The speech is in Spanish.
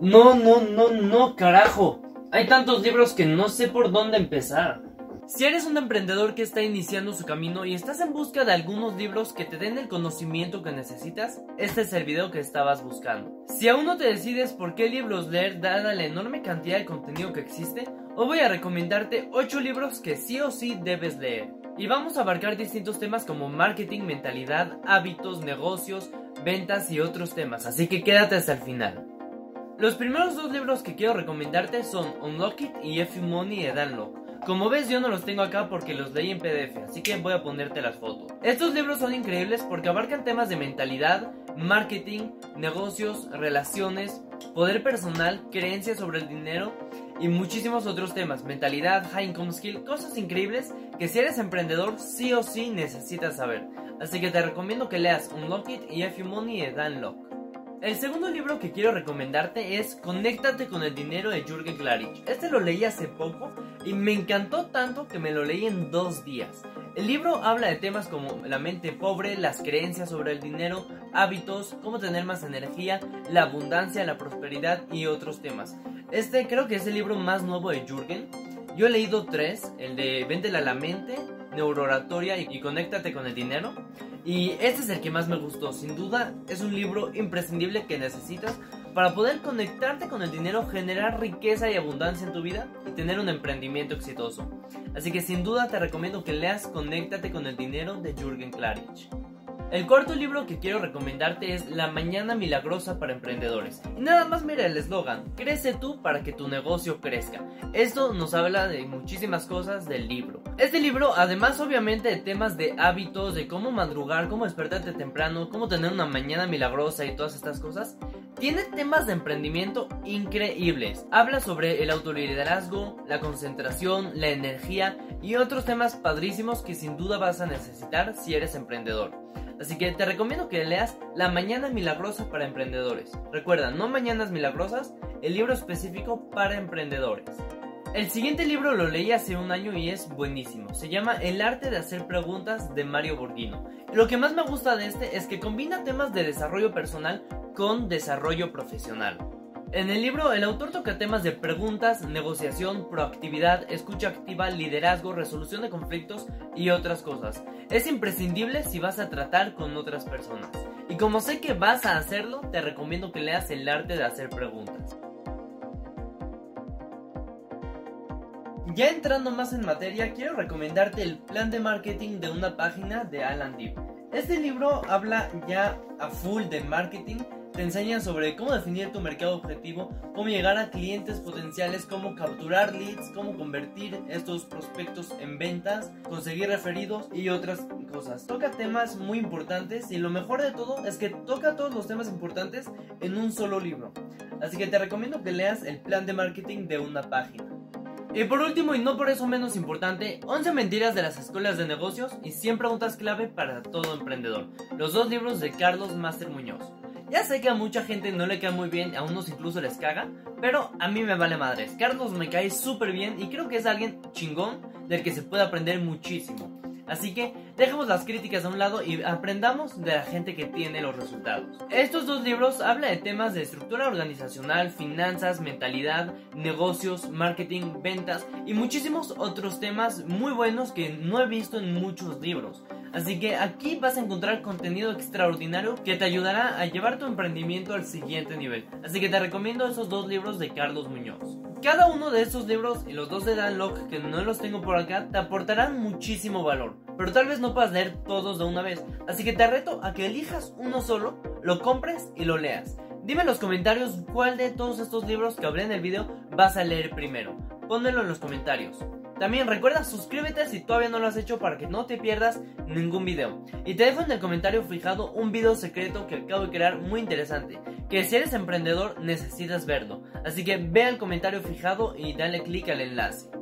No, no, no, no, carajo. Hay tantos libros que no sé por dónde empezar. Si eres un emprendedor que está iniciando su camino y estás en busca de algunos libros que te den el conocimiento que necesitas, este es el video que estabas buscando. Si aún no te decides por qué libros leer dada la enorme cantidad de contenido que existe, hoy voy a recomendarte 8 libros que sí o sí debes leer. Y vamos a abarcar distintos temas como marketing, mentalidad, hábitos, negocios, ventas y otros temas, así que quédate hasta el final. Los primeros dos libros que quiero recomendarte son Unlock It y F Money de Dan Lok. Como ves yo no los tengo acá porque los leí en PDF, así que voy a ponerte las fotos. Estos libros son increíbles porque abarcan temas de mentalidad, marketing, negocios, relaciones, poder personal, creencias sobre el dinero y muchísimos otros temas, mentalidad, high income skill, cosas increíbles que si eres emprendedor sí o sí necesitas saber. Así que te recomiendo que leas Unlock It y F Money de Dan Lok. El segundo libro que quiero recomendarte es Conéctate con el dinero de Jürgen Klarich. Este lo leí hace poco y me encantó tanto que me lo leí en dos días. El libro habla de temas como la mente pobre, las creencias sobre el dinero, hábitos, cómo tener más energía, la abundancia, la prosperidad y otros temas. Este creo que es el libro más nuevo de Jürgen. Yo he leído tres, el de Véndela a la mente, Neurooratoria y Conéctate con el dinero. Y este es el que más me gustó. Sin duda es un libro imprescindible que necesitas para poder conectarte con el dinero, generar riqueza y abundancia en tu vida y tener un emprendimiento exitoso. Así que sin duda te recomiendo que leas Conéctate con el dinero de Jürgen Klarich. El cuarto libro que quiero recomendarte es La Mañana Milagrosa para Emprendedores. Y nada más mira el eslogan, crece tú para que tu negocio crezca. Esto nos habla de muchísimas cosas del libro. Este libro, además obviamente de temas de hábitos, de cómo madrugar, cómo despertarte temprano, cómo tener una mañana milagrosa y todas estas cosas, tiene temas de emprendimiento increíbles. Habla sobre el autoliderazgo, la concentración, la energía y otros temas padrísimos que sin duda vas a necesitar si eres emprendedor. Así que te recomiendo que leas La Mañana Milagrosa para Emprendedores. Recuerda, no Mañanas Milagrosas, el libro específico para emprendedores. El siguiente libro lo leí hace un año y es buenísimo. Se llama El arte de hacer preguntas de Mario Borghino. Lo que más me gusta de este es que combina temas de desarrollo personal con desarrollo profesional. En el libro, el autor toca temas de preguntas, negociación, proactividad, escucha activa, liderazgo, resolución de conflictos y otras cosas. Es imprescindible si vas a tratar con otras personas. Y como sé que vas a hacerlo, te recomiendo que leas El arte de hacer preguntas. Ya entrando más en materia, quiero recomendarte el plan de marketing de una página de Alan Deep. Este libro habla ya a full de marketing te enseñan sobre cómo definir tu mercado objetivo, cómo llegar a clientes potenciales, cómo capturar leads, cómo convertir estos prospectos en ventas, conseguir referidos y otras cosas. Toca temas muy importantes y lo mejor de todo es que toca todos los temas importantes en un solo libro. Así que te recomiendo que leas el plan de marketing de una página. Y por último, y no por eso menos importante, 11 mentiras de las escuelas de negocios y 100 preguntas clave para todo emprendedor. Los dos libros de Carlos Master Muñoz. Ya sé que a mucha gente no le queda muy bien, a unos incluso les caga, pero a mí me vale madres. Carlos me cae súper bien y creo que es alguien chingón del que se puede aprender muchísimo. Así que dejemos las críticas a un lado y aprendamos de la gente que tiene los resultados. Estos dos libros hablan de temas de estructura organizacional, finanzas, mentalidad, negocios, marketing, ventas y muchísimos otros temas muy buenos que no he visto en muchos libros. Así que aquí vas a encontrar contenido extraordinario que te ayudará a llevar tu emprendimiento al siguiente nivel. Así que te recomiendo esos dos libros de Carlos Muñoz. Cada uno de estos libros y los dos de Dan Locke que no los tengo por acá te aportarán muchísimo valor, pero tal vez no puedas leer todos de una vez, así que te reto a que elijas uno solo, lo compres y lo leas. Dime en los comentarios cuál de todos estos libros que hablé en el video vas a leer primero. Pónmelo en los comentarios. También recuerda suscríbete si todavía no lo has hecho para que no te pierdas ningún video. Y te dejo en el comentario fijado un video secreto que acabo de crear muy interesante, que si eres emprendedor necesitas verlo. Así que ve al comentario fijado y dale click al enlace.